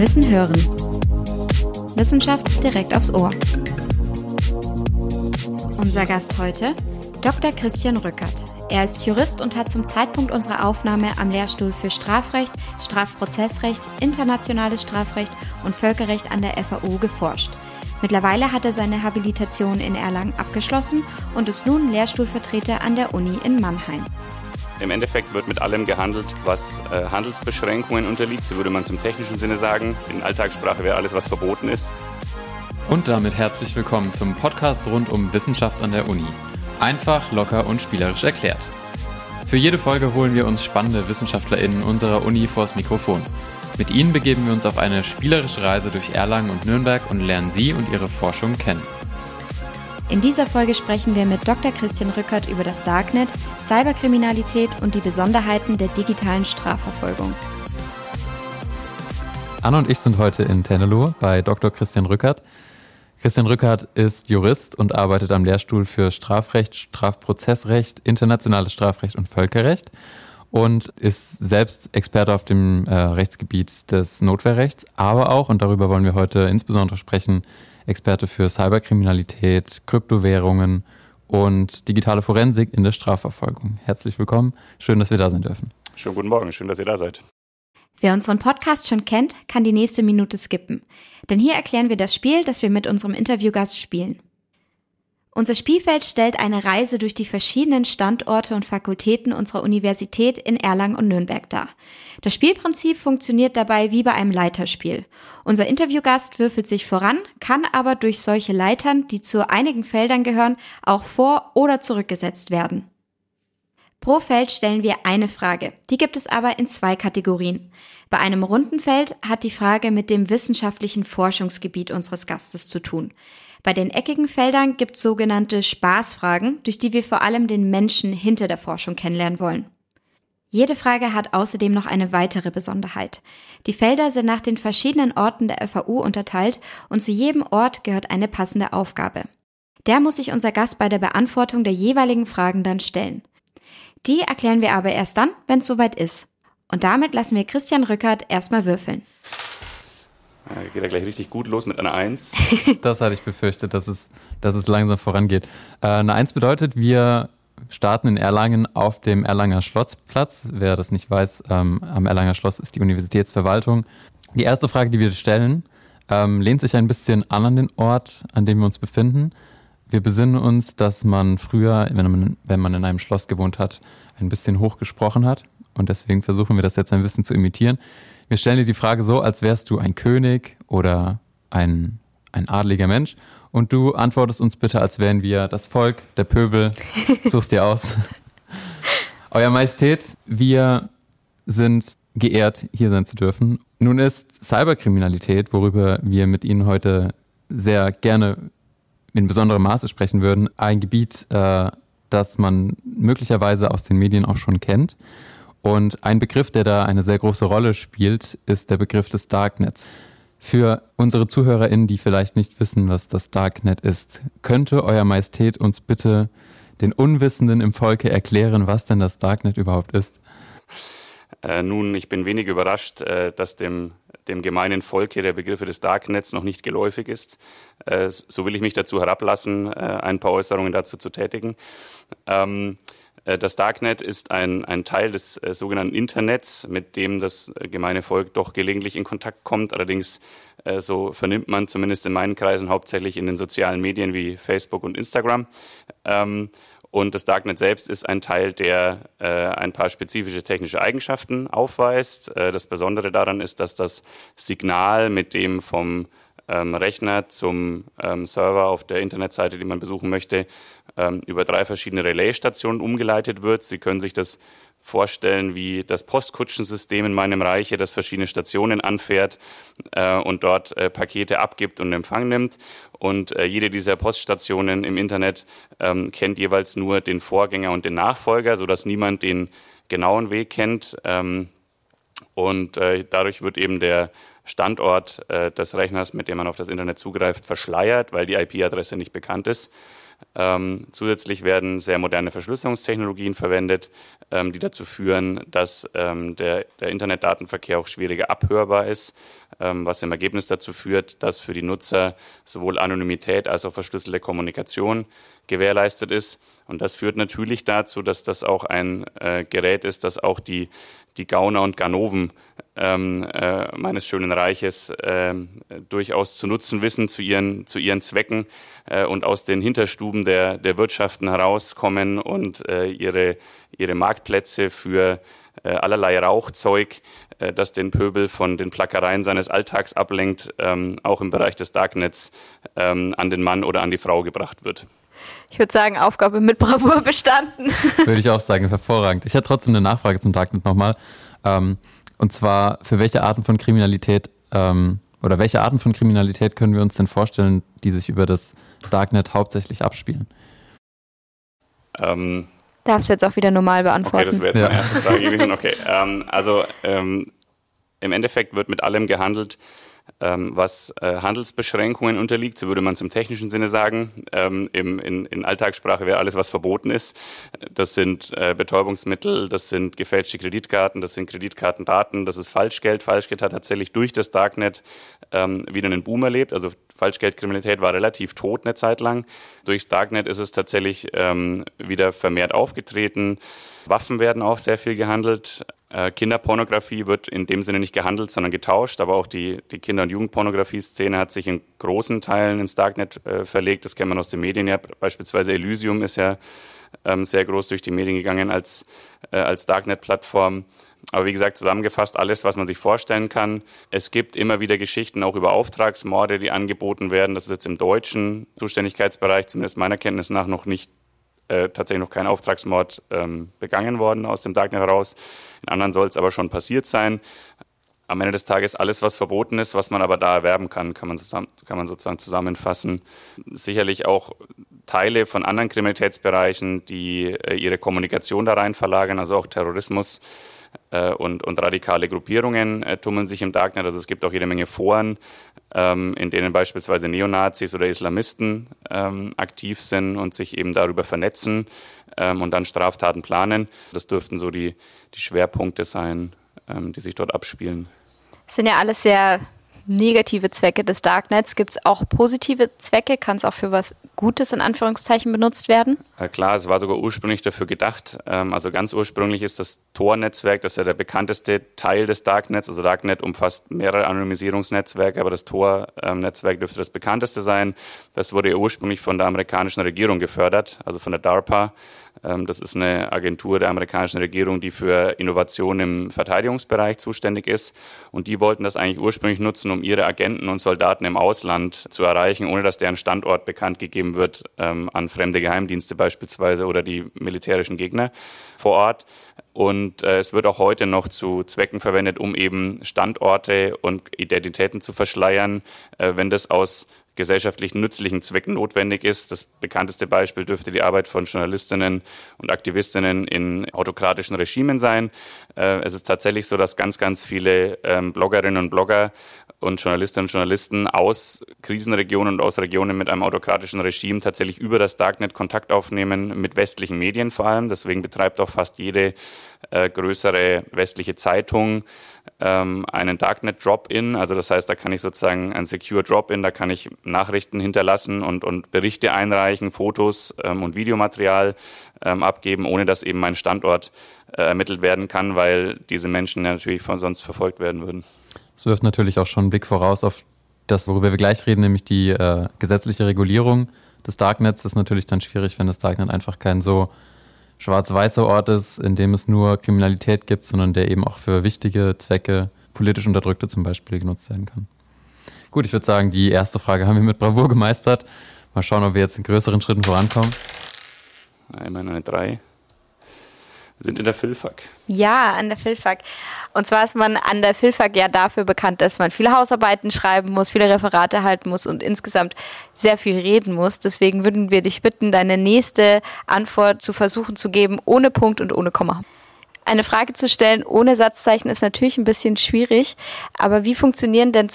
Wissen hören. Wissenschaft direkt aufs Ohr. Unser Gast heute, Dr. Christian Rückert. Er ist Jurist und hat zum Zeitpunkt unserer Aufnahme am Lehrstuhl für Strafrecht, Strafprozessrecht, internationales Strafrecht und Völkerrecht an der FAU geforscht. Mittlerweile hat er seine Habilitation in Erlangen abgeschlossen und ist nun Lehrstuhlvertreter an der Uni in Mannheim. Im Endeffekt wird mit allem gehandelt, was äh, Handelsbeschränkungen unterliegt, so würde man im technischen Sinne sagen. In Alltagssprache wäre alles, was verboten ist. Und damit herzlich willkommen zum Podcast rund um Wissenschaft an der Uni. Einfach, locker und spielerisch erklärt. Für jede Folge holen wir uns spannende WissenschaftlerInnen unserer Uni vors Mikrofon. Mit ihnen begeben wir uns auf eine spielerische Reise durch Erlangen und Nürnberg und lernen sie und ihre Forschung kennen. In dieser Folge sprechen wir mit Dr. Christian Rückert über das Darknet, Cyberkriminalität und die Besonderheiten der digitalen Strafverfolgung. Anna und ich sind heute in Tennelohe bei Dr. Christian Rückert. Christian Rückert ist Jurist und arbeitet am Lehrstuhl für Strafrecht, Strafprozessrecht, internationales Strafrecht und Völkerrecht und ist selbst Experte auf dem äh, Rechtsgebiet des Notwehrrechts, aber auch, und darüber wollen wir heute insbesondere sprechen, Experte für Cyberkriminalität, Kryptowährungen und digitale Forensik in der Strafverfolgung. Herzlich willkommen. Schön, dass wir da sein dürfen. Schönen guten Morgen. Schön, dass ihr da seid. Wer unseren Podcast schon kennt, kann die nächste Minute skippen. Denn hier erklären wir das Spiel, das wir mit unserem Interviewgast spielen. Unser Spielfeld stellt eine Reise durch die verschiedenen Standorte und Fakultäten unserer Universität in Erlangen und Nürnberg dar. Das Spielprinzip funktioniert dabei wie bei einem Leiterspiel. Unser Interviewgast würfelt sich voran, kann aber durch solche Leitern, die zu einigen Feldern gehören, auch vor- oder zurückgesetzt werden. Pro Feld stellen wir eine Frage. Die gibt es aber in zwei Kategorien. Bei einem runden Feld hat die Frage mit dem wissenschaftlichen Forschungsgebiet unseres Gastes zu tun. Bei den eckigen Feldern gibt es sogenannte Spaßfragen, durch die wir vor allem den Menschen hinter der Forschung kennenlernen wollen. Jede Frage hat außerdem noch eine weitere Besonderheit. Die Felder sind nach den verschiedenen Orten der FAU unterteilt und zu jedem Ort gehört eine passende Aufgabe. Der muss sich unser Gast bei der Beantwortung der jeweiligen Fragen dann stellen. Die erklären wir aber erst dann, wenn es soweit ist. Und damit lassen wir Christian Rückert erstmal würfeln. Ja, geht ja gleich richtig gut los mit einer Eins. das hatte ich befürchtet, dass es, dass es langsam vorangeht. Äh, eine Eins bedeutet, wir starten in Erlangen auf dem Erlanger Schlossplatz. Wer das nicht weiß, ähm, am Erlanger Schloss ist die Universitätsverwaltung. Die erste Frage, die wir stellen, ähm, lehnt sich ein bisschen an an den Ort, an dem wir uns befinden. Wir besinnen uns, dass man früher, wenn man, wenn man in einem Schloss gewohnt hat, ein bisschen hoch gesprochen hat. Und deswegen versuchen wir das jetzt ein bisschen zu imitieren. Wir stellen dir die Frage so, als wärst du ein König oder ein, ein adliger Mensch. Und du antwortest uns bitte, als wären wir das Volk, der Pöbel. Suchst dir aus. Euer Majestät, wir sind geehrt, hier sein zu dürfen. Nun ist Cyberkriminalität, worüber wir mit Ihnen heute sehr gerne in besonderem Maße sprechen würden, ein Gebiet, äh, das man möglicherweise aus den Medien auch schon kennt. Und ein Begriff, der da eine sehr große Rolle spielt, ist der Begriff des Darknets. Für unsere ZuhörerInnen, die vielleicht nicht wissen, was das Darknet ist, könnte Euer Majestät uns bitte den Unwissenden im Volke erklären, was denn das Darknet überhaupt ist? Äh, nun, ich bin wenig überrascht, äh, dass dem, dem gemeinen Volke der Begriff des Darknets noch nicht geläufig ist. Äh, so will ich mich dazu herablassen, äh, ein paar Äußerungen dazu zu tätigen. Ähm, äh, das Darknet ist ein, ein Teil des äh, sogenannten Internets, mit dem das äh, gemeine Volk doch gelegentlich in Kontakt kommt. Allerdings, äh, so vernimmt man zumindest in meinen Kreisen hauptsächlich in den sozialen Medien wie Facebook und Instagram. Ähm, und das Darknet selbst ist ein Teil, der äh, ein paar spezifische technische Eigenschaften aufweist. Äh, das Besondere daran ist, dass das Signal, mit dem vom ähm, Rechner zum ähm, Server auf der Internetseite, die man besuchen möchte, ähm, über drei verschiedene Relaisstationen umgeleitet wird. Sie können sich das vorstellen wie das Postkutschensystem in meinem Reiche, das verschiedene Stationen anfährt äh, und dort äh, Pakete abgibt und Empfang nimmt. Und äh, jede dieser Poststationen im Internet ähm, kennt jeweils nur den Vorgänger und den Nachfolger, sodass niemand den genauen Weg kennt. Ähm, und äh, dadurch wird eben der Standort äh, des Rechners, mit dem man auf das Internet zugreift, verschleiert, weil die IP-Adresse nicht bekannt ist. Ähm, zusätzlich werden sehr moderne Verschlüsselungstechnologien verwendet, ähm, die dazu führen, dass ähm, der, der, Internetdatenverkehr auch schwieriger abhörbar ist, ähm, was im Ergebnis dazu führt, dass für die Nutzer sowohl Anonymität als auch verschlüsselte Kommunikation gewährleistet ist. Und das führt natürlich dazu, dass das auch ein äh, Gerät ist, das auch die, die Gauner und Ganoven ähm, äh, meines schönen Reiches äh, durchaus zu nutzen wissen zu ihren, zu ihren Zwecken äh, und aus den Hinterstuben der, der Wirtschaften herauskommen und äh, ihre, ihre Marktplätze für äh, allerlei Rauchzeug, das den Pöbel von den Plackereien seines Alltags ablenkt, ähm, auch im Bereich des Darknets ähm, an den Mann oder an die Frau gebracht wird. Ich würde sagen, Aufgabe mit Bravour bestanden. Würde ich auch sagen, hervorragend. Ich hätte trotzdem eine Nachfrage zum Darknet nochmal. Ähm, und zwar, für welche Arten von Kriminalität ähm, oder welche Arten von Kriminalität können wir uns denn vorstellen, die sich über das Darknet hauptsächlich abspielen? Ähm, Darfst du jetzt auch wieder normal beantworten? Okay, das wäre jetzt meine erste Frage gewesen. Okay, ähm, also ähm, im Endeffekt wird mit allem gehandelt, ähm, was äh, Handelsbeschränkungen unterliegt, so würde man es im technischen Sinne sagen. Ähm, im, in, in Alltagssprache wäre alles, was verboten ist. Das sind äh, Betäubungsmittel, das sind gefälschte Kreditkarten, das sind Kreditkartendaten, das ist Falschgeld. Falschgeld hat tatsächlich durch das Darknet ähm, wieder einen Boom erlebt. Also Falschgeldkriminalität war relativ tot eine Zeit lang. Durchs Darknet ist es tatsächlich ähm, wieder vermehrt aufgetreten. Waffen werden auch sehr viel gehandelt. Äh, Kinderpornografie wird in dem Sinne nicht gehandelt, sondern getauscht. Aber auch die, die Kinder- und Jugendpornografie-Szene hat sich in großen Teilen ins Darknet äh, verlegt. Das kennt man aus den Medien ja. Beispielsweise Elysium ist ja ähm, sehr groß durch die Medien gegangen als, äh, als Darknet-Plattform. Aber wie gesagt, zusammengefasst alles, was man sich vorstellen kann. Es gibt immer wieder Geschichten auch über Auftragsmorde, die angeboten werden. Das ist jetzt im deutschen Zuständigkeitsbereich, zumindest meiner Kenntnis nach, noch nicht äh, tatsächlich noch kein Auftragsmord ähm, begangen worden aus dem Darknet heraus. In anderen soll es aber schon passiert sein. Am Ende des Tages alles, was verboten ist, was man aber da erwerben kann, kann man, zusammen, kann man sozusagen zusammenfassen. Sicherlich auch Teile von anderen Kriminalitätsbereichen, die äh, ihre Kommunikation da rein verlagern, also auch Terrorismus und, und radikale Gruppierungen äh, tummeln sich im Darknet. Also es gibt auch jede Menge Foren, ähm, in denen beispielsweise Neonazis oder Islamisten ähm, aktiv sind und sich eben darüber vernetzen ähm, und dann Straftaten planen. Das dürften so die, die Schwerpunkte sein, die sich dort abspielen. Das sind ja alles sehr negative Zwecke des Darknets. Gibt es auch positive Zwecke? Kann es auch für was Gutes in Anführungszeichen benutzt werden? Ja, klar, es war sogar ursprünglich dafür gedacht. Ähm, also ganz ursprünglich ist das Tor-Netzwerk, das ist ja der bekannteste Teil des Darknets. Also Darknet umfasst mehrere Anonymisierungsnetzwerke, aber das Tor-Netzwerk dürfte das bekannteste sein. Das wurde ursprünglich von der amerikanischen Regierung gefördert, also von der DARPA. Ähm, das ist eine Agentur der amerikanischen Regierung, die für Innovation im Verteidigungsbereich zuständig ist. Und die wollten das eigentlich ursprünglich nutzen, um ihre Agenten und Soldaten im Ausland zu erreichen, ohne dass deren Standort bekannt gegeben wird ähm, an fremde Geheimdienste beispielsweise oder die militärischen Gegner vor Ort. Und äh, es wird auch heute noch zu Zwecken verwendet, um eben Standorte und Identitäten zu verschleiern, äh, wenn das aus gesellschaftlich nützlichen Zwecken notwendig ist. Das bekannteste Beispiel dürfte die Arbeit von Journalistinnen und Aktivistinnen in autokratischen Regimen sein. Äh, es ist tatsächlich so, dass ganz, ganz viele ähm, Bloggerinnen und Blogger und Journalistinnen und Journalisten aus Krisenregionen und aus Regionen mit einem autokratischen Regime tatsächlich über das Darknet Kontakt aufnehmen, mit westlichen Medien vor allem. Deswegen betreibt auch fast jede äh, größere westliche Zeitung ähm, einen Darknet Drop-in. Also das heißt, da kann ich sozusagen ein Secure Drop-in, da kann ich Nachrichten hinterlassen und, und Berichte einreichen, Fotos ähm, und Videomaterial ähm, abgeben, ohne dass eben mein Standort äh, ermittelt werden kann, weil diese Menschen ja natürlich von sonst verfolgt werden würden. Das wirft natürlich auch schon einen Blick voraus auf das, worüber wir gleich reden, nämlich die äh, gesetzliche Regulierung des Darknets. Das ist natürlich dann schwierig, wenn das Darknet einfach kein so schwarz-weißer Ort ist, in dem es nur Kriminalität gibt, sondern der eben auch für wichtige Zwecke, politisch Unterdrückte zum Beispiel, genutzt werden kann. Gut, ich würde sagen, die erste Frage haben wir mit Bravour gemeistert. Mal schauen, ob wir jetzt in größeren Schritten vorankommen. Einmal eine drei sind in der Filfak. Ja, an der Filfak. Und zwar ist man an der Filfak ja dafür bekannt, dass man viele Hausarbeiten schreiben muss, viele Referate halten muss und insgesamt sehr viel reden muss. Deswegen würden wir dich bitten, deine nächste Antwort zu versuchen zu geben, ohne Punkt und ohne Komma. Eine Frage zu stellen ohne Satzzeichen ist natürlich ein bisschen schwierig, aber wie funktionieren denn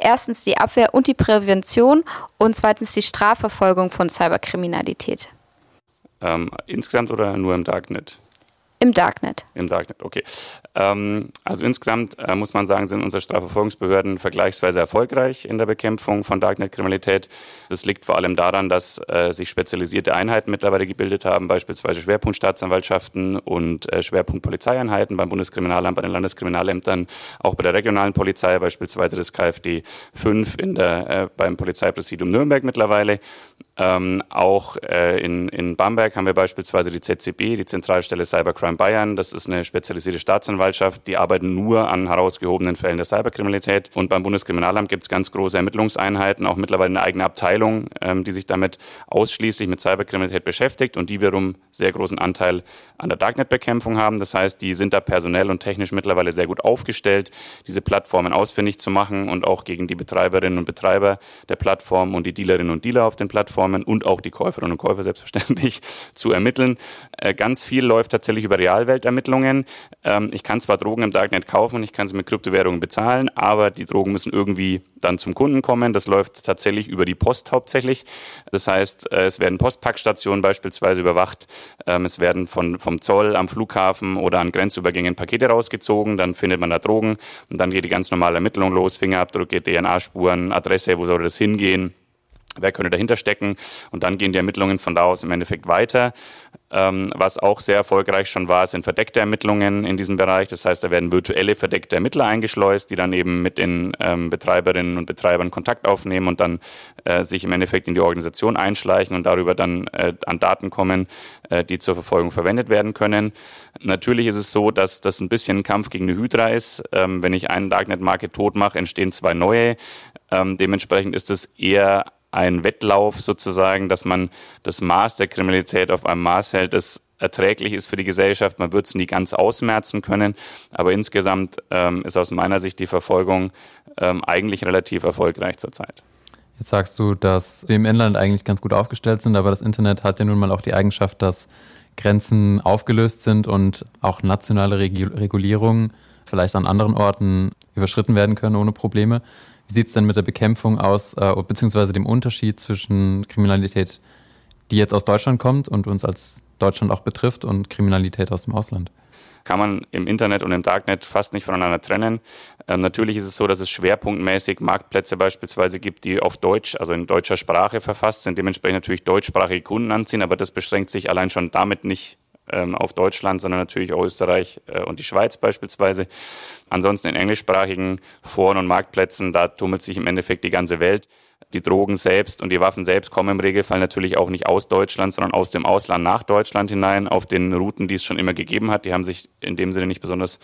erstens die Abwehr und die Prävention und zweitens die Strafverfolgung von Cyberkriminalität. Ähm, insgesamt oder nur im Darknet? Im Darknet. Im Darknet, okay. Ähm, also insgesamt äh, muss man sagen, sind unsere Strafverfolgungsbehörden vergleichsweise erfolgreich in der Bekämpfung von Darknet-Kriminalität. Das liegt vor allem daran, dass äh, sich spezialisierte Einheiten mittlerweile gebildet haben, beispielsweise Schwerpunktstaatsanwaltschaften und äh, Schwerpunktpolizeieinheiten beim Bundeskriminalamt, bei den Landeskriminalämtern, auch bei der regionalen Polizei, beispielsweise das KfD 5 in der, äh, beim Polizeipräsidium Nürnberg mittlerweile. Ähm, auch äh, in, in Bamberg haben wir beispielsweise die ZCB, die Zentralstelle Cybercrime Bayern. Das ist eine spezialisierte Staatsanwaltschaft, die arbeiten nur an herausgehobenen Fällen der Cyberkriminalität. Und beim Bundeskriminalamt gibt es ganz große Ermittlungseinheiten, auch mittlerweile eine eigene Abteilung, ähm, die sich damit ausschließlich mit Cyberkriminalität beschäftigt und die wiederum sehr großen Anteil an der Darknet-Bekämpfung haben. Das heißt, die sind da personell und technisch mittlerweile sehr gut aufgestellt, diese Plattformen ausfindig zu machen und auch gegen die Betreiberinnen und Betreiber der Plattform und die Dealerinnen und Dealer auf den Plattformen und auch die Käuferinnen und Käufer selbstverständlich zu ermitteln. Äh, ganz viel läuft tatsächlich über Realweltermittlungen. Ähm, ich kann zwar Drogen im Darknet kaufen und ich kann sie mit Kryptowährungen bezahlen, aber die Drogen müssen irgendwie dann zum Kunden kommen. Das läuft tatsächlich über die Post hauptsächlich. Das heißt, äh, es werden Postpackstationen beispielsweise überwacht. Ähm, es werden von, vom Zoll am Flughafen oder an Grenzübergängen Pakete rausgezogen. Dann findet man da Drogen und dann geht die ganz normale Ermittlung los. Fingerabdrücke, DNA-Spuren, Adresse, wo soll das hingehen? Wer könnte dahinter stecken und dann gehen die Ermittlungen von da aus im Endeffekt weiter. Ähm, was auch sehr erfolgreich schon war, sind verdeckte Ermittlungen in diesem Bereich. Das heißt, da werden virtuelle verdeckte Ermittler eingeschleust, die dann eben mit den ähm, Betreiberinnen und Betreibern Kontakt aufnehmen und dann äh, sich im Endeffekt in die Organisation einschleichen und darüber dann äh, an Daten kommen, äh, die zur Verfolgung verwendet werden können. Natürlich ist es so, dass das ein bisschen ein Kampf gegen eine Hydra ist. Ähm, wenn ich einen Darknet-Market tot mache, entstehen zwei neue. Ähm, dementsprechend ist es eher ein Wettlauf sozusagen, dass man das Maß der Kriminalität auf einem Maß hält, das erträglich ist für die Gesellschaft. Man wird es nie ganz ausmerzen können, aber insgesamt ähm, ist aus meiner Sicht die Verfolgung ähm, eigentlich relativ erfolgreich zurzeit. Jetzt sagst du, dass wir im Inland eigentlich ganz gut aufgestellt sind, aber das Internet hat ja nun mal auch die Eigenschaft, dass Grenzen aufgelöst sind und auch nationale Regulierungen vielleicht an anderen Orten überschritten werden können ohne Probleme. Wie sieht es denn mit der Bekämpfung aus, äh, beziehungsweise dem Unterschied zwischen Kriminalität, die jetzt aus Deutschland kommt und uns als Deutschland auch betrifft, und Kriminalität aus dem Ausland? kann man im Internet und im Darknet fast nicht voneinander trennen. Ähm, natürlich ist es so, dass es schwerpunktmäßig Marktplätze beispielsweise gibt, die auf Deutsch, also in deutscher Sprache verfasst sind, dementsprechend natürlich deutschsprachige Kunden anziehen, aber das beschränkt sich allein schon damit nicht ähm, auf Deutschland, sondern natürlich auch Österreich äh, und die Schweiz beispielsweise. Ansonsten in englischsprachigen Foren und Marktplätzen, da tummelt sich im Endeffekt die ganze Welt. Die Drogen selbst und die Waffen selbst kommen im Regelfall natürlich auch nicht aus Deutschland, sondern aus dem Ausland nach Deutschland hinein auf den Routen, die es schon immer gegeben hat. Die haben sich in dem Sinne nicht besonders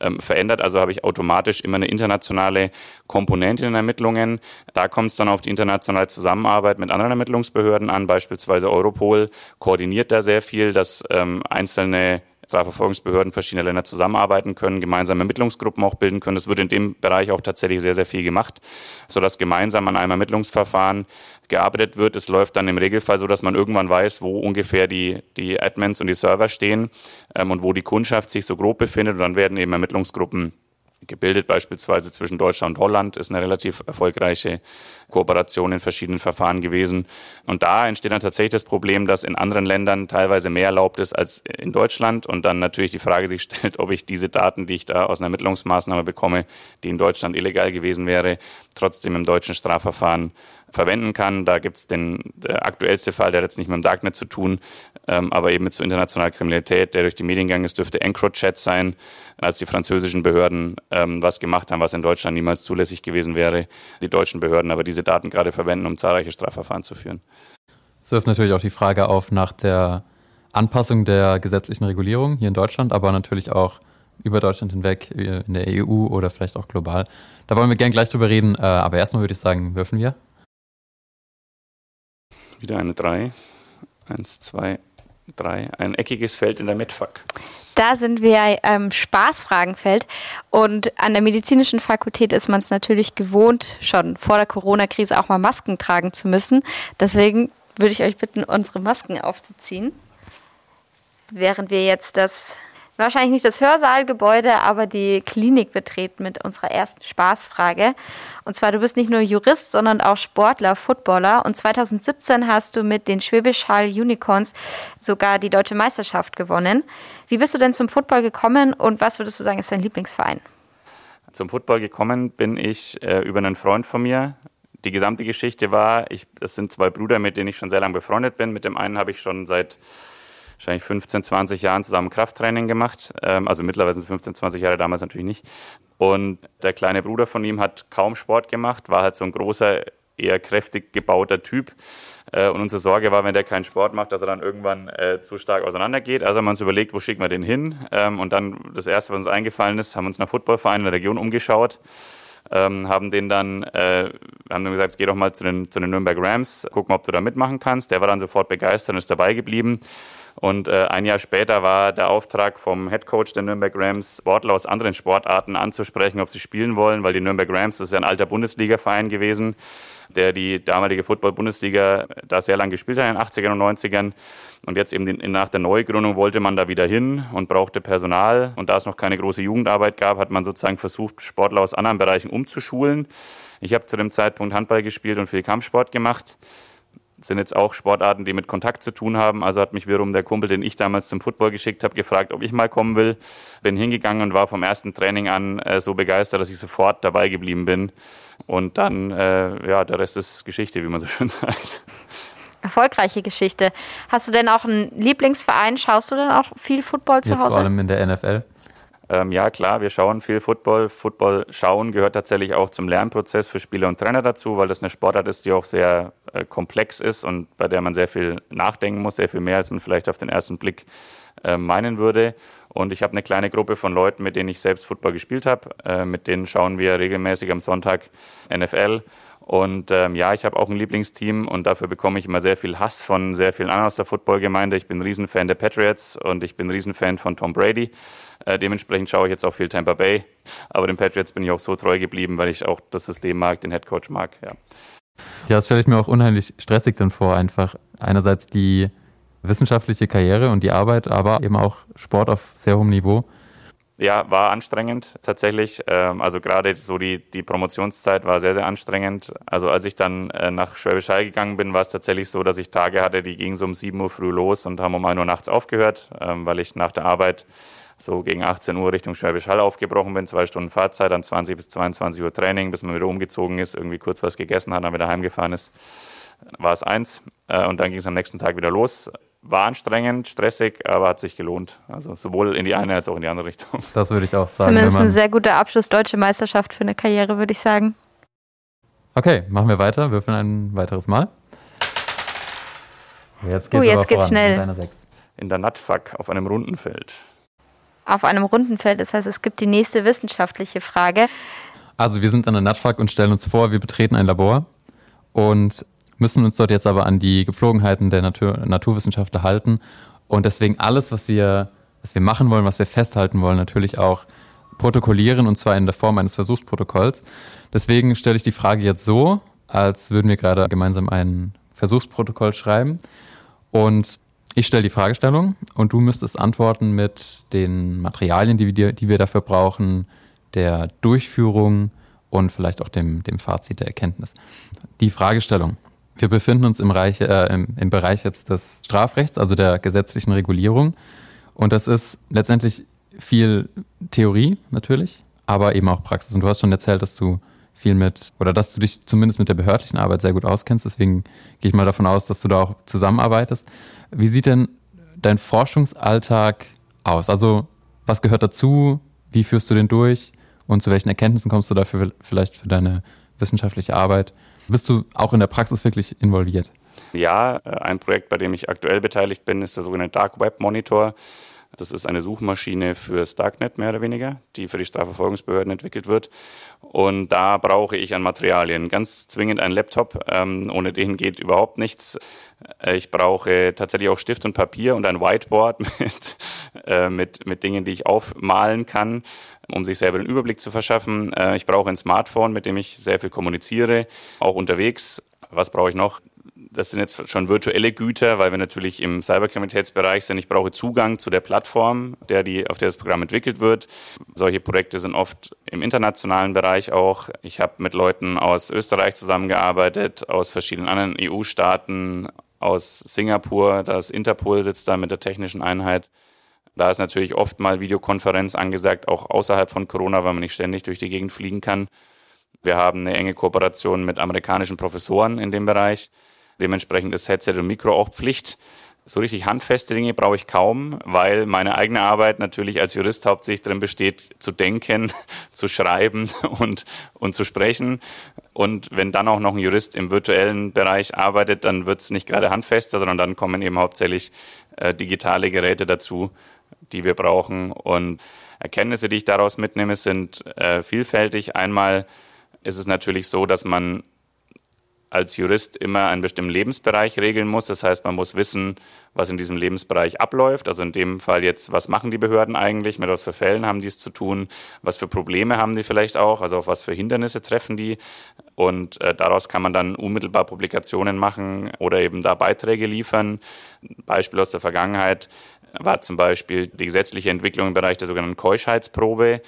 ähm, verändert. Also habe ich automatisch immer eine internationale Komponente in den Ermittlungen. Da kommt es dann auf die internationale Zusammenarbeit mit anderen Ermittlungsbehörden an, beispielsweise Europol koordiniert da sehr viel, dass ähm, einzelne Strafverfolgungsbehörden verschiedener Länder zusammenarbeiten können, gemeinsame Ermittlungsgruppen auch bilden können. Das wird in dem Bereich auch tatsächlich sehr, sehr viel gemacht, sodass gemeinsam an einem Ermittlungsverfahren gearbeitet wird. Es läuft dann im Regelfall so, dass man irgendwann weiß, wo ungefähr die, die Admins und die Server stehen ähm, und wo die Kundschaft sich so grob befindet. Und dann werden eben Ermittlungsgruppen gebildet, beispielsweise zwischen Deutschland und Holland, ist eine relativ erfolgreiche Kooperation in verschiedenen Verfahren gewesen. Und da entsteht dann tatsächlich das Problem, dass in anderen Ländern teilweise mehr erlaubt ist als in Deutschland und dann natürlich die Frage sich stellt, ob ich diese Daten, die ich da aus einer Ermittlungsmaßnahme bekomme, die in Deutschland illegal gewesen wäre, trotzdem im deutschen Strafverfahren verwenden kann. Da gibt es den aktuellste Fall, der hat jetzt nicht mit dem Darknet zu tun, ähm, aber eben mit so internationaler Kriminalität, der durch die Medien gegangen ist, dürfte EncroChat sein, als die französischen Behörden ähm, was gemacht haben, was in Deutschland niemals zulässig gewesen wäre. Die deutschen Behörden aber diese Daten gerade verwenden, um zahlreiche Strafverfahren zu führen. Es wirft natürlich auch die Frage auf nach der Anpassung der gesetzlichen Regulierung hier in Deutschland, aber natürlich auch über Deutschland hinweg in der EU oder vielleicht auch global. Da wollen wir gern gleich drüber reden, äh, aber erstmal würde ich sagen, würfeln wir. Wieder eine 3. Eins, zwei, drei. Ein eckiges Feld in der Medfuck. Da sind wir im Spaßfragenfeld und an der medizinischen Fakultät ist man es natürlich gewohnt, schon vor der Corona-Krise auch mal Masken tragen zu müssen. Deswegen würde ich euch bitten, unsere Masken aufzuziehen, während wir jetzt das wahrscheinlich nicht das Hörsaalgebäude, aber die Klinik betreten mit unserer ersten Spaßfrage. Und zwar, du bist nicht nur Jurist, sondern auch Sportler, Footballer. Und 2017 hast du mit den Schwäbisch Hall Unicorns sogar die deutsche Meisterschaft gewonnen. Wie bist du denn zum Football gekommen und was würdest du sagen, ist dein Lieblingsverein? Zum Football gekommen bin ich äh, über einen Freund von mir. Die gesamte Geschichte war, ich, das sind zwei Brüder, mit denen ich schon sehr lange befreundet bin. Mit dem einen habe ich schon seit wahrscheinlich 15, 20 Jahren zusammen Krafttraining gemacht. Ähm, also mittlerweile sind es 15, 20 Jahre, damals natürlich nicht. Und der kleine Bruder von ihm hat kaum Sport gemacht, war halt so ein großer, eher kräftig gebauter Typ. Äh, und unsere Sorge war, wenn der keinen Sport macht, dass er dann irgendwann äh, zu stark auseinandergeht. Also haben wir uns überlegt, wo schicken wir den hin? Ähm, und dann das Erste, was uns eingefallen ist, haben uns nach Footballvereinen in der Region umgeschaut. Ähm, haben den dann, äh, haben dann gesagt, geh doch mal zu den, zu den Nürnberg Rams, guck mal, ob du da mitmachen kannst. Der war dann sofort begeistert und ist dabei geblieben. Und äh, ein Jahr später war der Auftrag vom Head Coach der Nürnberg Rams, Sportler aus anderen Sportarten anzusprechen, ob sie spielen wollen, weil die Nürnberg Rams, das ist ja ein alter Bundesliga-Verein gewesen, der die damalige Football-Bundesliga da sehr lange gespielt hat in den 80ern und 90ern. Und jetzt eben nach der Neugründung wollte man da wieder hin und brauchte Personal. Und da es noch keine große Jugendarbeit gab, hat man sozusagen versucht, Sportler aus anderen Bereichen umzuschulen. Ich habe zu dem Zeitpunkt Handball gespielt und viel Kampfsport gemacht sind jetzt auch Sportarten, die mit Kontakt zu tun haben. Also hat mich wiederum der Kumpel, den ich damals zum Football geschickt habe, gefragt, ob ich mal kommen will. Bin hingegangen und war vom ersten Training an äh, so begeistert, dass ich sofort dabei geblieben bin. Und dann, äh, ja, der Rest ist Geschichte, wie man so schön sagt. Erfolgreiche Geschichte. Hast du denn auch einen Lieblingsverein? Schaust du denn auch viel Football zu Jetzt Hause? Vor allem in der NFL. Ähm, ja, klar, wir schauen viel Football. Football schauen gehört tatsächlich auch zum Lernprozess für Spieler und Trainer dazu, weil das eine Sportart ist, die auch sehr äh, komplex ist und bei der man sehr viel nachdenken muss, sehr viel mehr, als man vielleicht auf den ersten Blick äh, meinen würde. Und ich habe eine kleine Gruppe von Leuten, mit denen ich selbst Football gespielt habe. Äh, mit denen schauen wir regelmäßig am Sonntag NFL. Und ähm, ja, ich habe auch ein Lieblingsteam und dafür bekomme ich immer sehr viel Hass von sehr vielen anderen aus der Footballgemeinde. Ich bin ein Riesenfan der Patriots und ich bin ein Riesenfan von Tom Brady. Äh, dementsprechend schaue ich jetzt auch viel Tampa Bay. Aber den Patriots bin ich auch so treu geblieben, weil ich auch das System mag, den Headcoach mag. Ja, ja das stelle ich mir auch unheimlich stressig dann vor, einfach einerseits die wissenschaftliche Karriere und die Arbeit, aber eben auch Sport auf sehr hohem Niveau. Ja, war anstrengend tatsächlich. Ähm, also gerade so die, die Promotionszeit war sehr, sehr anstrengend. Also als ich dann äh, nach Schwäbisch Hall gegangen bin, war es tatsächlich so, dass ich Tage hatte, die gingen so um 7 Uhr früh los und haben um 1 Uhr nachts aufgehört, ähm, weil ich nach der Arbeit so gegen 18 Uhr Richtung Schwäbisch Hall aufgebrochen bin, zwei Stunden Fahrzeit, dann 20 bis 22 Uhr Training, bis man wieder umgezogen ist, irgendwie kurz was gegessen hat, dann wieder heimgefahren ist, war es eins. Äh, und dann ging es am nächsten Tag wieder los war anstrengend, stressig, aber hat sich gelohnt. Also sowohl in die eine als auch in die andere Richtung. Das würde ich auch sagen. Zumindest ein sehr guter Abschluss deutsche Meisterschaft für eine Karriere, würde ich sagen. Okay, machen wir weiter. Würfeln ein weiteres Mal. Jetzt geht's, oh, jetzt geht's schnell. In, der Natfuck auf einem runden Feld. Auf einem runden Feld, das heißt, es gibt die nächste wissenschaftliche Frage. Also wir sind an der Natfuck und stellen uns vor, wir betreten ein Labor und müssen uns dort jetzt aber an die Gepflogenheiten der Natur, Naturwissenschaftler halten und deswegen alles, was wir, was wir machen wollen, was wir festhalten wollen, natürlich auch protokollieren und zwar in der Form eines Versuchsprotokolls. Deswegen stelle ich die Frage jetzt so, als würden wir gerade gemeinsam ein Versuchsprotokoll schreiben und ich stelle die Fragestellung und du müsstest antworten mit den Materialien, die wir, die wir dafür brauchen, der Durchführung und vielleicht auch dem, dem Fazit der Erkenntnis. Die Fragestellung. Wir befinden uns im, Reich, äh, im, im Bereich jetzt des Strafrechts, also der gesetzlichen Regulierung. Und das ist letztendlich viel Theorie natürlich, aber eben auch Praxis. Und du hast schon erzählt, dass du viel mit, oder dass du dich zumindest mit der behördlichen Arbeit sehr gut auskennst. Deswegen gehe ich mal davon aus, dass du da auch zusammenarbeitest. Wie sieht denn dein Forschungsalltag aus? Also, was gehört dazu? Wie führst du den durch? Und zu welchen Erkenntnissen kommst du dafür vielleicht für deine wissenschaftliche Arbeit? Bist du auch in der Praxis wirklich involviert? Ja, äh, ein Projekt, bei dem ich aktuell beteiligt bin, ist der sogenannte Dark Web Monitor. Das ist eine Suchmaschine fürs Darknet mehr oder weniger, die für die Strafverfolgungsbehörden entwickelt wird. Und da brauche ich an Materialien ganz zwingend einen Laptop. Ähm, ohne den geht überhaupt nichts. Äh, ich brauche tatsächlich auch Stift und Papier und ein Whiteboard mit, äh, mit, mit Dingen, die ich aufmalen kann, um sich selber den Überblick zu verschaffen. Äh, ich brauche ein Smartphone, mit dem ich sehr viel kommuniziere, auch unterwegs. Was brauche ich noch? Das sind jetzt schon virtuelle Güter, weil wir natürlich im Cyberkriminalitätsbereich sind. Ich brauche Zugang zu der Plattform, der die, auf der das Programm entwickelt wird. Solche Projekte sind oft im internationalen Bereich auch. Ich habe mit Leuten aus Österreich zusammengearbeitet, aus verschiedenen anderen EU-Staaten, aus Singapur. Da ist Interpol sitzt da mit der technischen Einheit. Da ist natürlich oft mal Videokonferenz angesagt, auch außerhalb von Corona, weil man nicht ständig durch die Gegend fliegen kann. Wir haben eine enge Kooperation mit amerikanischen Professoren in dem Bereich. Dementsprechend ist Headset und Mikro auch Pflicht. So richtig handfeste Dinge brauche ich kaum, weil meine eigene Arbeit natürlich als Jurist hauptsächlich darin besteht, zu denken, zu schreiben und, und zu sprechen. Und wenn dann auch noch ein Jurist im virtuellen Bereich arbeitet, dann wird es nicht gerade handfester, sondern dann kommen eben hauptsächlich äh, digitale Geräte dazu, die wir brauchen. Und Erkenntnisse, die ich daraus mitnehme, sind äh, vielfältig. Einmal ist es natürlich so, dass man als Jurist immer einen bestimmten Lebensbereich regeln muss. Das heißt, man muss wissen, was in diesem Lebensbereich abläuft. Also in dem Fall jetzt, was machen die Behörden eigentlich, mit was für Fällen haben die es zu tun, was für Probleme haben die vielleicht auch, also auf was für Hindernisse treffen die. Und äh, daraus kann man dann unmittelbar Publikationen machen oder eben da Beiträge liefern. Beispiel aus der Vergangenheit war zum Beispiel die gesetzliche Entwicklung im Bereich der sogenannten Keuschheitsprobe.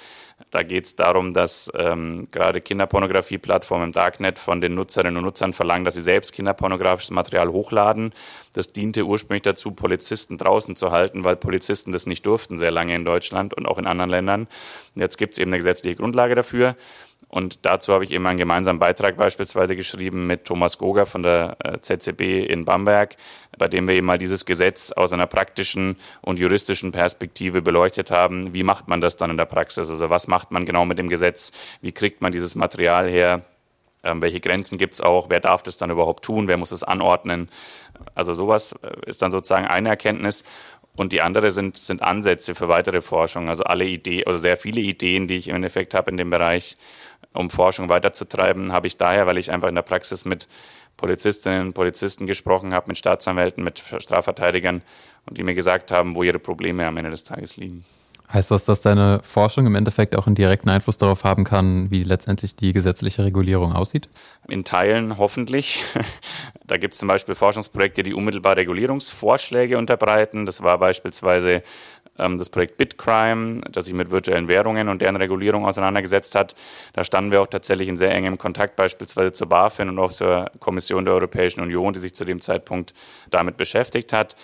Da geht es darum, dass ähm, gerade Kinderpornografie-Plattformen im Darknet von den Nutzerinnen und Nutzern verlangen, dass sie selbst kinderpornografisches Material hochladen. Das diente ursprünglich dazu, Polizisten draußen zu halten, weil Polizisten das nicht durften sehr lange in Deutschland und auch in anderen Ländern. Jetzt gibt es eben eine gesetzliche Grundlage dafür. Und dazu habe ich eben einen gemeinsamen Beitrag beispielsweise geschrieben mit Thomas Goger von der äh, ZCB in Bamberg, bei dem wir eben mal dieses Gesetz aus einer praktischen und juristischen Perspektive beleuchtet haben. Wie macht man das dann in der Praxis? Also was macht man genau mit dem Gesetz? Wie kriegt man dieses Material her? Ähm, welche Grenzen gibt es auch? Wer darf das dann überhaupt tun? Wer muss es anordnen? Also sowas äh, ist dann sozusagen eine Erkenntnis. Und die andere sind, sind Ansätze für weitere Forschung. Also alle Ideen, also sehr viele Ideen, die ich im Endeffekt habe in dem Bereich um Forschung weiterzutreiben, habe ich daher, weil ich einfach in der Praxis mit Polizistinnen und Polizisten gesprochen habe, mit Staatsanwälten, mit Strafverteidigern und die mir gesagt haben, wo ihre Probleme am Ende des Tages liegen. Heißt das, dass deine Forschung im Endeffekt auch einen direkten Einfluss darauf haben kann, wie letztendlich die gesetzliche Regulierung aussieht? In Teilen hoffentlich. Da gibt es zum Beispiel Forschungsprojekte, die unmittelbar Regulierungsvorschläge unterbreiten. Das war beispielsweise das Projekt Bitcrime, das sich mit virtuellen Währungen und deren Regulierung auseinandergesetzt hat. Da standen wir auch tatsächlich in sehr engem Kontakt beispielsweise zur BaFin und auch zur Kommission der Europäischen Union, die sich zu dem Zeitpunkt damit beschäftigt hat.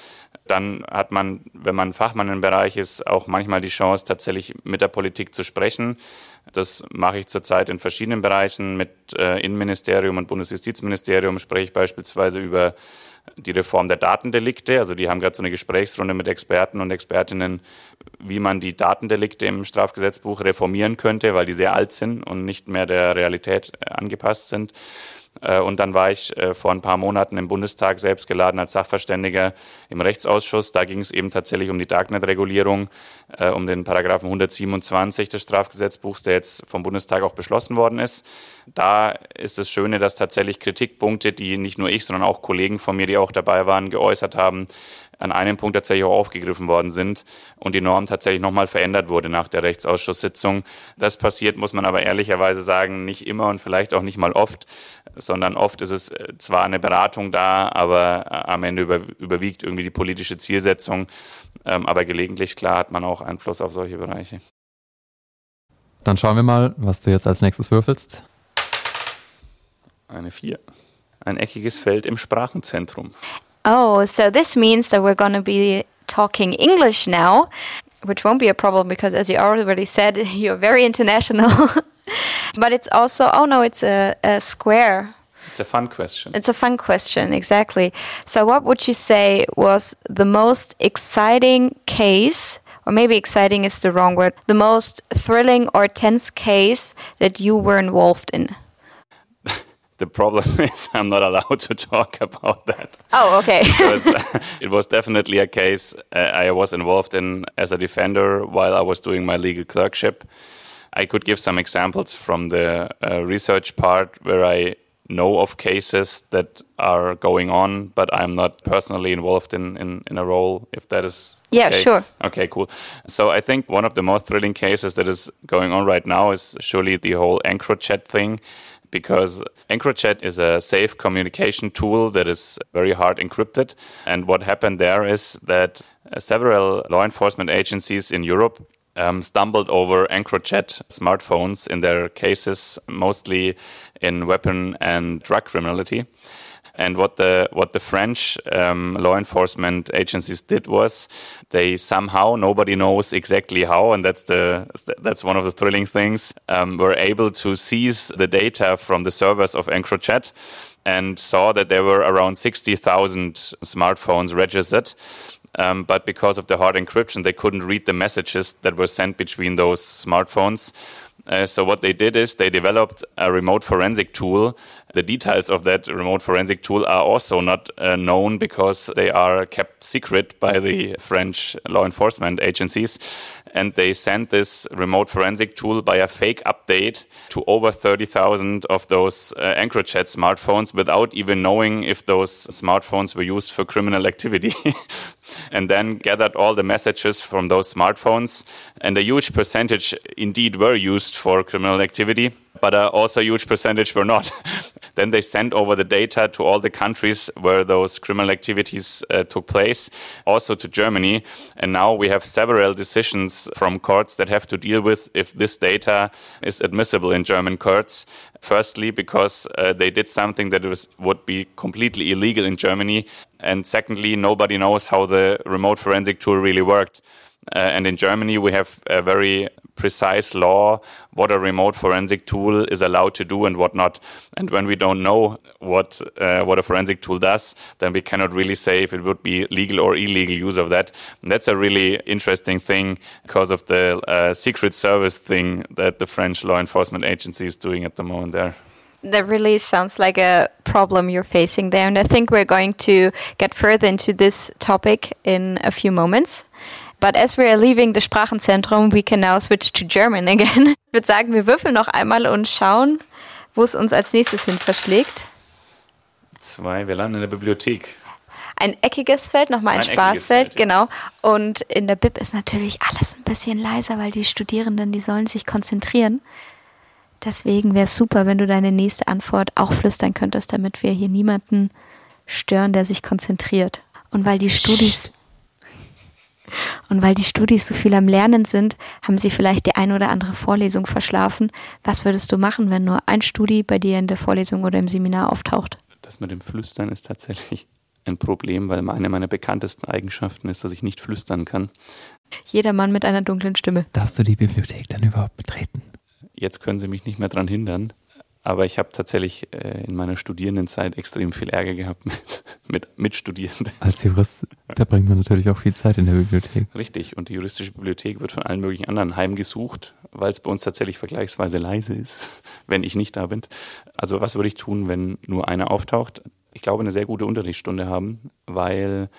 Dann hat man, wenn man Fachmann im Bereich ist, auch manchmal die Chance, tatsächlich mit der Politik zu sprechen. Das mache ich zurzeit in verschiedenen Bereichen. Mit äh, Innenministerium und Bundesjustizministerium spreche ich beispielsweise über die Reform der Datendelikte. Also die haben gerade so eine Gesprächsrunde mit Experten und Expertinnen, wie man die Datendelikte im Strafgesetzbuch reformieren könnte, weil die sehr alt sind und nicht mehr der Realität äh, angepasst sind. Äh, und dann war ich äh, vor ein paar Monaten im Bundestag selbst geladen als Sachverständiger im Rechtsausschuss. Da ging es eben tatsächlich um die Darknet-Regulierung, äh, um den Paragraphen 127 des Strafgesetzbuchs, der jetzt vom Bundestag auch beschlossen worden ist. Da ist das Schöne, dass tatsächlich Kritikpunkte, die nicht nur ich, sondern auch Kollegen von mir, die auch dabei waren, geäußert haben, an einem Punkt tatsächlich auch aufgegriffen worden sind und die Norm tatsächlich nochmal verändert wurde nach der Rechtsausschusssitzung. Das passiert, muss man aber ehrlicherweise sagen, nicht immer und vielleicht auch nicht mal oft, sondern oft ist es äh, zwar eine Beratung da, aber äh, am Ende über, überwiegt irgendwie die politische Zielsetzung. Ähm, aber gelegentlich, klar, hat man auch Einfluss auf solche Bereiche. Dann schauen wir mal, was du jetzt als nächstes würfelst. Eine 4. Ein eckiges Feld im Sprachenzentrum. Oh, so this means that we're going to be talking English now, which won't be a problem because, as you already said, you're very international. but it's also, oh no, it's a, a square. It's a fun question. It's a fun question, exactly. So, what would you say was the most exciting case, or maybe exciting is the wrong word, the most thrilling or tense case that you were involved in? The problem is I'm not allowed to talk about that. Oh, okay. because, uh, it was definitely a case uh, I was involved in as a defender while I was doing my legal clerkship. I could give some examples from the uh, research part where I know of cases that are going on, but I'm not personally involved in, in, in a role, if that is. Yeah, okay. sure. Okay, cool. So I think one of the most thrilling cases that is going on right now is surely the whole EncroChat thing because EncroChat is a safe communication tool that is very hard encrypted. And what happened there is that several law enforcement agencies in Europe um, stumbled over EncroChat smartphones in their cases, mostly in weapon and drug criminality. And what the what the French um, law enforcement agencies did was they somehow nobody knows exactly how, and that's the that's one of the thrilling things. Um, were able to seize the data from the servers of EncroChat and saw that there were around sixty thousand smartphones registered. Um, but because of the hard encryption, they couldn't read the messages that were sent between those smartphones. Uh, so what they did is they developed a remote forensic tool. The details of that remote forensic tool are also not uh, known because they are kept secret by the French law enforcement agencies. And they sent this remote forensic tool by a fake update to over 30,000 of those uh, EncroChat smartphones without even knowing if those smartphones were used for criminal activity. and then gathered all the messages from those smartphones. And a huge percentage indeed were used for criminal activity, but uh, also a huge percentage were not. then they sent over the data to all the countries where those criminal activities uh, took place, also to Germany. And now we have several decisions from courts that have to deal with if this data is admissible in German courts. Firstly, because uh, they did something that was, would be completely illegal in Germany. And secondly, nobody knows how the remote forensic tool really worked. Uh, and in Germany, we have a very precise law what a remote forensic tool is allowed to do and what not. And when we don't know what uh, what a forensic tool does, then we cannot really say if it would be legal or illegal use of that. And that's a really interesting thing because of the uh, secret service thing that the French law enforcement agency is doing at the moment there that really sounds like a problem you're facing there. And I think we're going to get further into this topic in a few moments. But as we are leaving the Sprachenzentrum, we can now switch to German again. Ich würde sagen, wir würfeln noch einmal und schauen, wo es uns als nächstes hin verschlägt. Zwei, wir landen in der Bibliothek. Ein eckiges Feld, nochmal ein, ein Spaßfeld, Feld, genau. Und in der Bib ist natürlich alles ein bisschen leiser, weil die Studierenden, die sollen sich konzentrieren. Deswegen wäre es super, wenn du deine nächste Antwort auch flüstern könntest, damit wir hier niemanden stören, der sich konzentriert. Und weil die Studis und weil die Studis so viel am Lernen sind, haben sie vielleicht die ein oder andere Vorlesung verschlafen. Was würdest du machen, wenn nur ein Studi bei dir in der Vorlesung oder im Seminar auftaucht? Das mit dem Flüstern ist tatsächlich ein Problem, weil eine meiner bekanntesten Eigenschaften ist, dass ich nicht flüstern kann. Jeder Mann mit einer dunklen Stimme. Darfst du die Bibliothek dann überhaupt betreten? Jetzt können Sie mich nicht mehr daran hindern. Aber ich habe tatsächlich äh, in meiner Studierendenzeit extrem viel Ärger gehabt mit, mit Mitstudierenden. Als Jurist verbringt man natürlich auch viel Zeit in der Bibliothek. Richtig. Und die juristische Bibliothek wird von allen möglichen anderen heimgesucht, weil es bei uns tatsächlich vergleichsweise leise ist, wenn ich nicht da bin. Also was würde ich tun, wenn nur einer auftaucht? Ich glaube, eine sehr gute Unterrichtsstunde haben, weil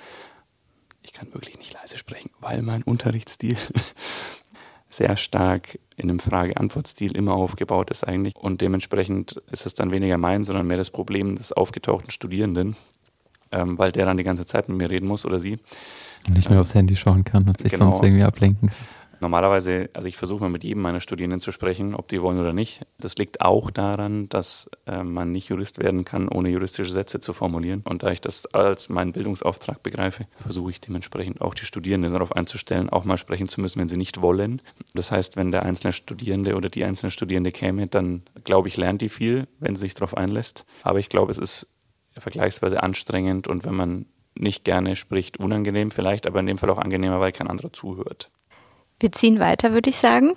ich kann wirklich nicht leise sprechen, weil mein Unterrichtsstil sehr stark in einem Frage-Antwort-Stil immer aufgebaut ist eigentlich. Und dementsprechend ist es dann weniger mein, sondern mehr das Problem des aufgetauchten Studierenden, ähm, weil der dann die ganze Zeit mit mir reden muss oder sie. Und nicht mehr ähm, aufs Handy schauen kann und sich genau. sonst irgendwie ablenken kann. Normalerweise, also ich versuche mal mit jedem meiner Studierenden zu sprechen, ob die wollen oder nicht. Das liegt auch daran, dass äh, man nicht Jurist werden kann, ohne juristische Sätze zu formulieren. Und da ich das als meinen Bildungsauftrag begreife, versuche ich dementsprechend auch die Studierenden darauf einzustellen, auch mal sprechen zu müssen, wenn sie nicht wollen. Das heißt, wenn der einzelne Studierende oder die einzelne Studierende käme, dann glaube ich, lernt die viel, wenn sie sich darauf einlässt. Aber ich glaube, es ist vergleichsweise anstrengend und wenn man nicht gerne spricht, unangenehm vielleicht, aber in dem Fall auch angenehmer, weil kein anderer zuhört. Wir ziehen weiter, würde ich sagen.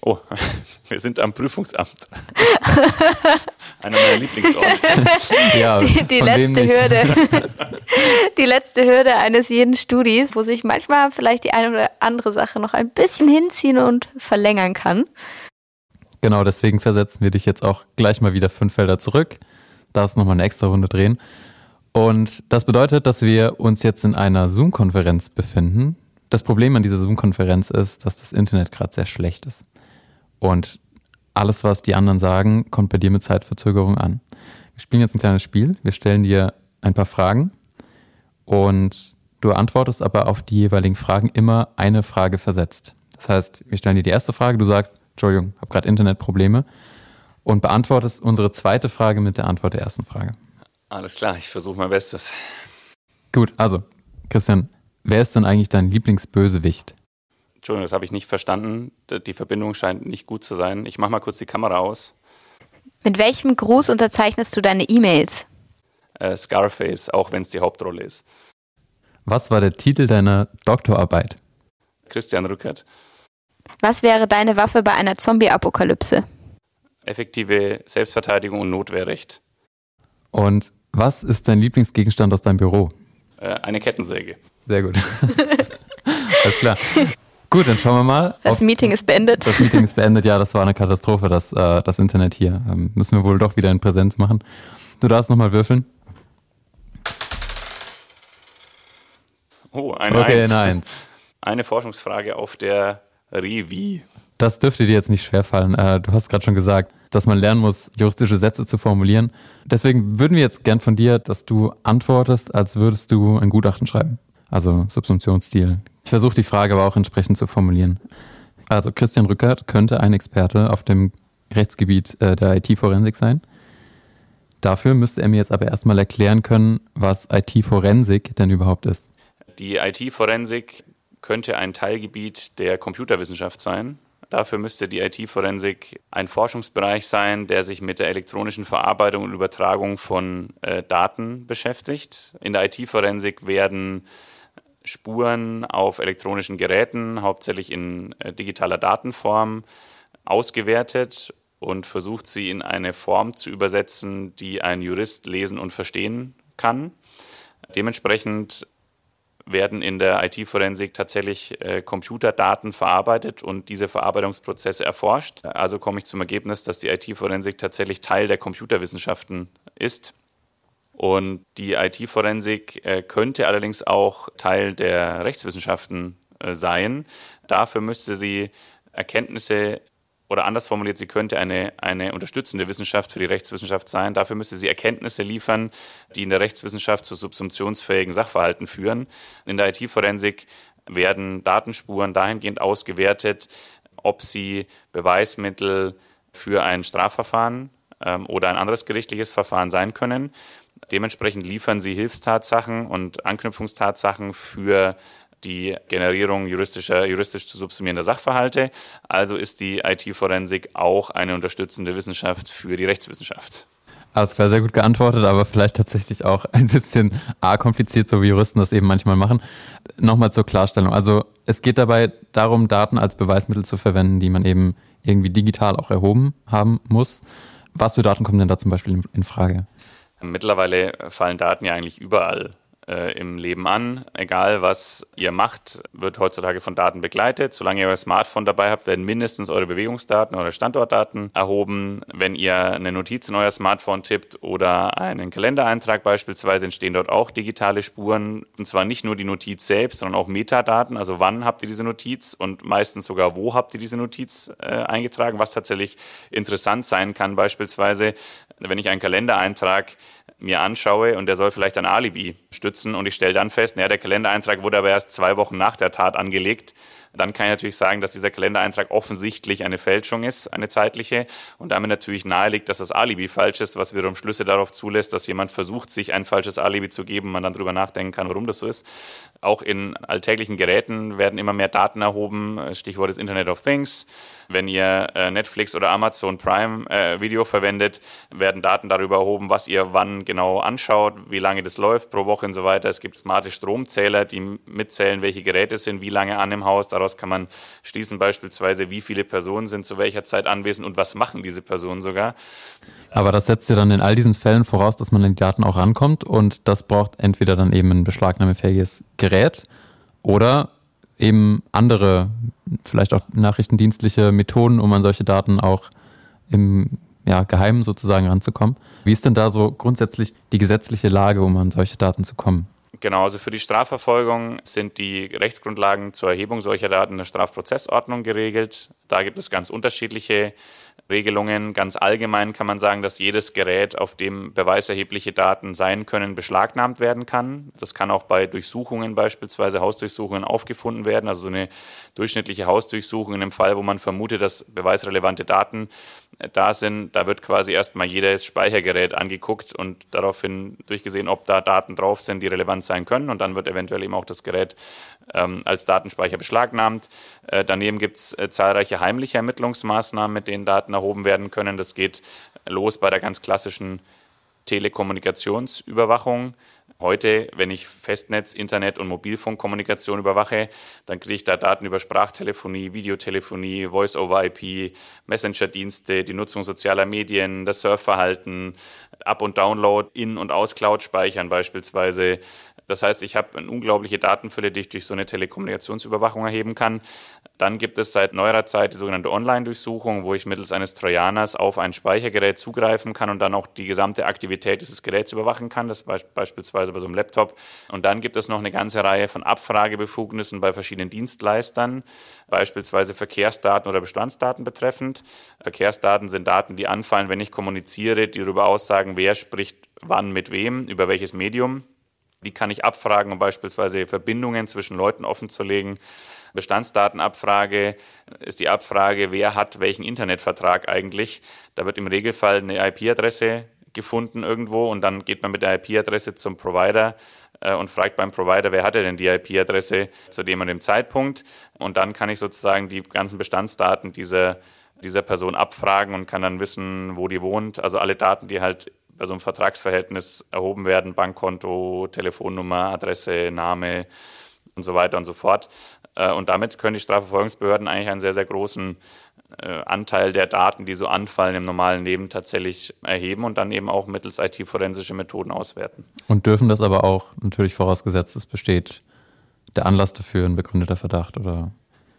Oh, wir sind am Prüfungsamt. Einer meiner Lieblingsorte. ja, die, die letzte Hürde. die letzte Hürde eines jeden Studis, wo sich manchmal vielleicht die eine oder andere Sache noch ein bisschen hinziehen und verlängern kann. Genau, deswegen versetzen wir dich jetzt auch gleich mal wieder fünf Felder zurück. Darfst nochmal eine extra Runde drehen. Und das bedeutet, dass wir uns jetzt in einer Zoom-Konferenz befinden. Das Problem an dieser Zoom-Konferenz ist, dass das Internet gerade sehr schlecht ist. Und alles, was die anderen sagen, kommt bei dir mit Zeitverzögerung an. Wir spielen jetzt ein kleines Spiel. Wir stellen dir ein paar Fragen und du antwortest aber auf die jeweiligen Fragen immer eine Frage versetzt. Das heißt, wir stellen dir die erste Frage, du sagst, Entschuldigung, habe gerade Internetprobleme und beantwortest unsere zweite Frage mit der Antwort der ersten Frage. Alles klar, ich versuche mein Bestes. Gut, also Christian, wer ist denn eigentlich dein Lieblingsbösewicht? Entschuldigung, das habe ich nicht verstanden. Die Verbindung scheint nicht gut zu sein. Ich mache mal kurz die Kamera aus. Mit welchem Gruß unterzeichnest du deine E-Mails? Äh, Scarface, auch wenn es die Hauptrolle ist. Was war der Titel deiner Doktorarbeit? Christian Rückert. Was wäre deine Waffe bei einer Zombie-Apokalypse? Effektive Selbstverteidigung und Notwehrrecht. Und was ist dein Lieblingsgegenstand aus deinem Büro? Äh, eine Kettensäge. Sehr gut. Alles klar. Gut, dann schauen wir mal. Das Meeting ist beendet. Das Meeting ist beendet. Ja, das war eine Katastrophe, das, äh, das Internet hier. Ähm, müssen wir wohl doch wieder in Präsenz machen. Du darfst nochmal würfeln. Oh, eine okay, Eins. eine Eins. Eine Forschungsfrage auf der Revi. Das dürfte dir jetzt nicht schwerfallen. Äh, du hast gerade schon gesagt, dass man lernen muss, juristische Sätze zu formulieren. Deswegen würden wir jetzt gern von dir, dass du antwortest, als würdest du ein Gutachten schreiben. Also Subsumptionsstil. Ich versuche die Frage aber auch entsprechend zu formulieren. Also Christian Rückert könnte ein Experte auf dem Rechtsgebiet äh, der IT-Forensik sein. Dafür müsste er mir jetzt aber erstmal erklären können, was IT-Forensik denn überhaupt ist. Die IT-Forensik könnte ein Teilgebiet der Computerwissenschaft sein. Dafür müsste die IT-Forensik ein Forschungsbereich sein, der sich mit der elektronischen Verarbeitung und Übertragung von äh, Daten beschäftigt. In der IT-Forensik werden Spuren auf elektronischen Geräten, hauptsächlich in äh, digitaler Datenform, ausgewertet und versucht sie in eine Form zu übersetzen, die ein Jurist lesen und verstehen kann. Dementsprechend werden in der IT-Forensik tatsächlich äh, Computerdaten verarbeitet und diese Verarbeitungsprozesse erforscht. Also komme ich zum Ergebnis, dass die IT-Forensik tatsächlich Teil der Computerwissenschaften ist. Und die IT-Forensik äh, könnte allerdings auch Teil der Rechtswissenschaften äh, sein. Dafür müsste sie Erkenntnisse oder anders formuliert, sie könnte eine, eine unterstützende Wissenschaft für die Rechtswissenschaft sein. Dafür müsste sie Erkenntnisse liefern, die in der Rechtswissenschaft zu subsumptionsfähigen Sachverhalten führen. In der IT-Forensik werden Datenspuren dahingehend ausgewertet, ob sie Beweismittel für ein Strafverfahren ähm, oder ein anderes gerichtliches Verfahren sein können. Dementsprechend liefern sie Hilfstatsachen und Anknüpfungstatsachen für die Generierung juristischer, juristisch zu subsumierender Sachverhalte. Also ist die IT-Forensik auch eine unterstützende Wissenschaft für die Rechtswissenschaft. Alles klar, sehr gut geantwortet, aber vielleicht tatsächlich auch ein bisschen a kompliziert, so wie Juristen das eben manchmal machen. Nochmal zur Klarstellung. Also es geht dabei darum, Daten als Beweismittel zu verwenden, die man eben irgendwie digital auch erhoben haben muss. Was für Daten kommen denn da zum Beispiel in Frage? Mittlerweile fallen Daten ja eigentlich überall äh, im Leben an. Egal was ihr macht, wird heutzutage von Daten begleitet. Solange ihr euer Smartphone dabei habt, werden mindestens eure Bewegungsdaten, eure Standortdaten erhoben. Wenn ihr eine Notiz in euer Smartphone tippt oder einen Kalendereintrag beispielsweise, entstehen dort auch digitale Spuren. Und zwar nicht nur die Notiz selbst, sondern auch Metadaten. Also wann habt ihr diese Notiz und meistens sogar wo habt ihr diese Notiz äh, eingetragen, was tatsächlich interessant sein kann. Beispielsweise, wenn ich einen Kalendereintrag mir anschaue und der soll vielleicht ein Alibi stützen. Und ich stelle dann fest, naja, der Kalendereintrag wurde aber erst zwei Wochen nach der Tat angelegt, dann kann ich natürlich sagen, dass dieser Kalendereintrag offensichtlich eine Fälschung ist, eine zeitliche und damit natürlich naheliegt, dass das Alibi falsch ist, was wiederum Schlüsse darauf zulässt, dass jemand versucht, sich ein falsches Alibi zu geben, man dann drüber nachdenken kann, warum das so ist. Auch in alltäglichen Geräten werden immer mehr Daten erhoben, Stichwort ist Internet of Things. Wenn ihr äh, Netflix oder Amazon Prime äh, Video verwendet, werden Daten darüber erhoben, was ihr wann genau anschaut, wie lange das läuft pro Woche und so weiter. Es gibt smarte Stromzähler, die mitzählen, welche Geräte sind, wie lange an im Haus. Daraus kann man schließen beispielsweise, wie viele Personen sind zu welcher Zeit anwesend und was machen diese Personen sogar. Aber das setzt ja dann in all diesen Fällen voraus, dass man an die Daten auch rankommt und das braucht entweder dann eben ein beschlagnahmefähiges Gerät oder eben andere, vielleicht auch nachrichtendienstliche Methoden, um an solche Daten auch im ja, Geheimen sozusagen ranzukommen. Wie ist denn da so grundsätzlich die gesetzliche Lage, um an solche Daten zu kommen? Genau, also für die Strafverfolgung sind die Rechtsgrundlagen zur Erhebung solcher Daten in der Strafprozessordnung geregelt. Da gibt es ganz unterschiedliche Regelungen. Ganz allgemein kann man sagen, dass jedes Gerät, auf dem beweiserhebliche Daten sein können, beschlagnahmt werden kann. Das kann auch bei Durchsuchungen beispielsweise Hausdurchsuchungen aufgefunden werden. Also so eine durchschnittliche Hausdurchsuchung in einem Fall, wo man vermutet, dass beweisrelevante Daten da sind, da wird quasi erstmal jedes Speichergerät angeguckt und daraufhin durchgesehen, ob da Daten drauf sind, die relevant sein können. Und dann wird eventuell eben auch das Gerät ähm, als Datenspeicher beschlagnahmt. Äh, daneben gibt es äh, zahlreiche heimliche Ermittlungsmaßnahmen, mit denen Daten erhoben werden können. Das geht los bei der ganz klassischen Telekommunikationsüberwachung. Heute, wenn ich Festnetz, Internet und Mobilfunkkommunikation überwache, dann kriege ich da Daten über Sprachtelefonie, Videotelefonie, Voice-over-IP, Messenger-Dienste, die Nutzung sozialer Medien, das Surfverhalten, Up- und Download, In- und Aus-Cloud speichern beispielsweise, das heißt, ich habe eine unglaubliche Datenfülle, die ich durch so eine Telekommunikationsüberwachung erheben kann. Dann gibt es seit neuerer Zeit die sogenannte Online-Durchsuchung, wo ich mittels eines Trojaners auf ein Speichergerät zugreifen kann und dann auch die gesamte Aktivität dieses Geräts überwachen kann. Das beispielsweise bei so einem Laptop. Und dann gibt es noch eine ganze Reihe von Abfragebefugnissen bei verschiedenen Dienstleistern, beispielsweise Verkehrsdaten oder Bestandsdaten betreffend. Verkehrsdaten sind Daten, die anfallen, wenn ich kommuniziere, die darüber aussagen, wer spricht wann mit wem, über welches Medium. Die kann ich abfragen, um beispielsweise Verbindungen zwischen Leuten offenzulegen. Bestandsdatenabfrage ist die Abfrage, wer hat welchen Internetvertrag eigentlich. Da wird im Regelfall eine IP-Adresse gefunden irgendwo und dann geht man mit der IP-Adresse zum Provider äh, und fragt beim Provider, wer hatte denn die IP-Adresse zu dem und dem Zeitpunkt. Und dann kann ich sozusagen die ganzen Bestandsdaten dieser, dieser Person abfragen und kann dann wissen, wo die wohnt. Also alle Daten, die halt bei so einem Vertragsverhältnis erhoben werden, Bankkonto, Telefonnummer, Adresse, Name und so weiter und so fort. Äh, und damit können die Strafverfolgungsbehörden eigentlich einen sehr, sehr großen äh, Anteil der Daten, die so anfallen im normalen Leben, tatsächlich erheben und dann eben auch mittels IT-forensische Methoden auswerten. Und dürfen das aber auch natürlich vorausgesetzt, es besteht der Anlass dafür, ein begründeter Verdacht oder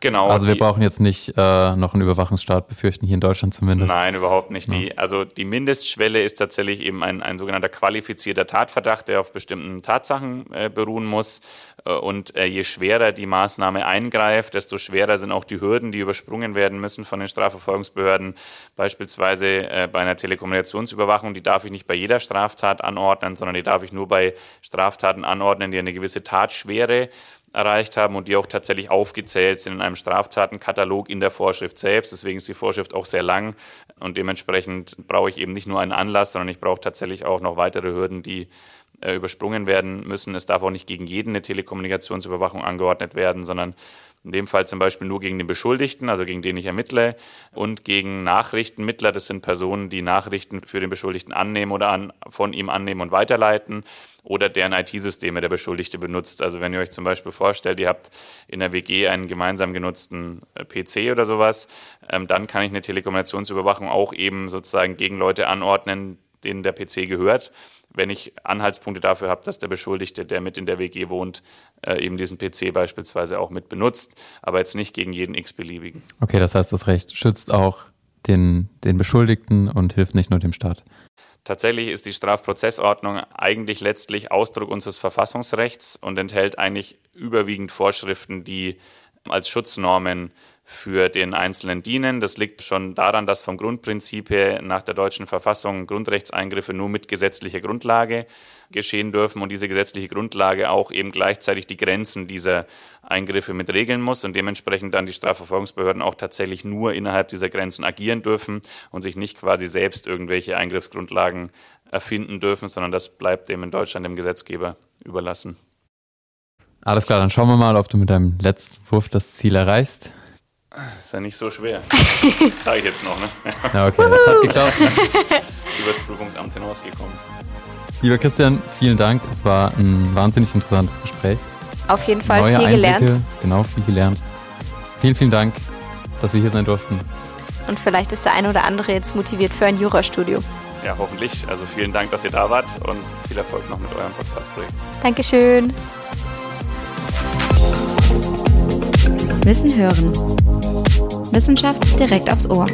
Genau. Also wir die, brauchen jetzt nicht äh, noch einen Überwachungsstaat befürchten, hier in Deutschland zumindest. Nein, überhaupt nicht. Ja. Die, also die Mindestschwelle ist tatsächlich eben ein, ein sogenannter qualifizierter Tatverdacht, der auf bestimmten Tatsachen äh, beruhen muss. Äh, und äh, je schwerer die Maßnahme eingreift, desto schwerer sind auch die Hürden, die übersprungen werden müssen von den Strafverfolgungsbehörden. Beispielsweise äh, bei einer Telekommunikationsüberwachung, die darf ich nicht bei jeder Straftat anordnen, sondern die darf ich nur bei Straftaten anordnen, die eine gewisse Tatschwere erreicht haben und die auch tatsächlich aufgezählt sind in einem Straftatenkatalog in der Vorschrift selbst. Deswegen ist die Vorschrift auch sehr lang und dementsprechend brauche ich eben nicht nur einen Anlass, sondern ich brauche tatsächlich auch noch weitere Hürden, die äh, übersprungen werden müssen. Es darf auch nicht gegen jeden eine Telekommunikationsüberwachung angeordnet werden, sondern in dem Fall zum Beispiel nur gegen den Beschuldigten, also gegen den ich ermittle, und gegen Nachrichtenmittler. Das sind Personen, die Nachrichten für den Beschuldigten annehmen oder an, von ihm annehmen und weiterleiten oder deren IT-Systeme der Beschuldigte benutzt. Also wenn ihr euch zum Beispiel vorstellt, ihr habt in der WG einen gemeinsam genutzten äh, PC oder sowas, ähm, dann kann ich eine Telekommunikationsüberwachung auch eben sozusagen gegen Leute anordnen, denen der PC gehört wenn ich Anhaltspunkte dafür habe, dass der Beschuldigte, der mit in der WG wohnt, äh, eben diesen PC beispielsweise auch mit benutzt, aber jetzt nicht gegen jeden x-beliebigen. Okay, das heißt, das Recht schützt auch den, den Beschuldigten und hilft nicht nur dem Staat. Tatsächlich ist die Strafprozessordnung eigentlich letztlich Ausdruck unseres Verfassungsrechts und enthält eigentlich überwiegend Vorschriften, die als Schutznormen für den Einzelnen dienen. Das liegt schon daran, dass vom Grundprinzip her nach der deutschen Verfassung Grundrechtseingriffe nur mit gesetzlicher Grundlage geschehen dürfen und diese gesetzliche Grundlage auch eben gleichzeitig die Grenzen dieser Eingriffe mit regeln muss und dementsprechend dann die Strafverfolgungsbehörden auch tatsächlich nur innerhalb dieser Grenzen agieren dürfen und sich nicht quasi selbst irgendwelche Eingriffsgrundlagen erfinden dürfen, sondern das bleibt dem in Deutschland dem Gesetzgeber überlassen. Alles klar, dann schauen wir mal, ob du mit deinem letzten Wurf das Ziel erreichst. Ist ja nicht so schwer. Sage ich jetzt noch, ne? Ja, okay, das hat geklappt. Übers Prüfungsamt hinausgekommen. Lieber Christian, vielen Dank. Es war ein wahnsinnig interessantes Gespräch. Auf jeden Fall Neue viel Einblicke, gelernt. Genau, viel gelernt. Vielen, vielen Dank, dass wir hier sein durften. Und vielleicht ist der eine oder andere jetzt motiviert für ein Jurastudio. Ja, hoffentlich. Also vielen Dank, dass ihr da wart und viel Erfolg noch mit eurem Podcast-Projekt. Dankeschön. Wissen hören. Wissenschaft direkt aufs Ohr.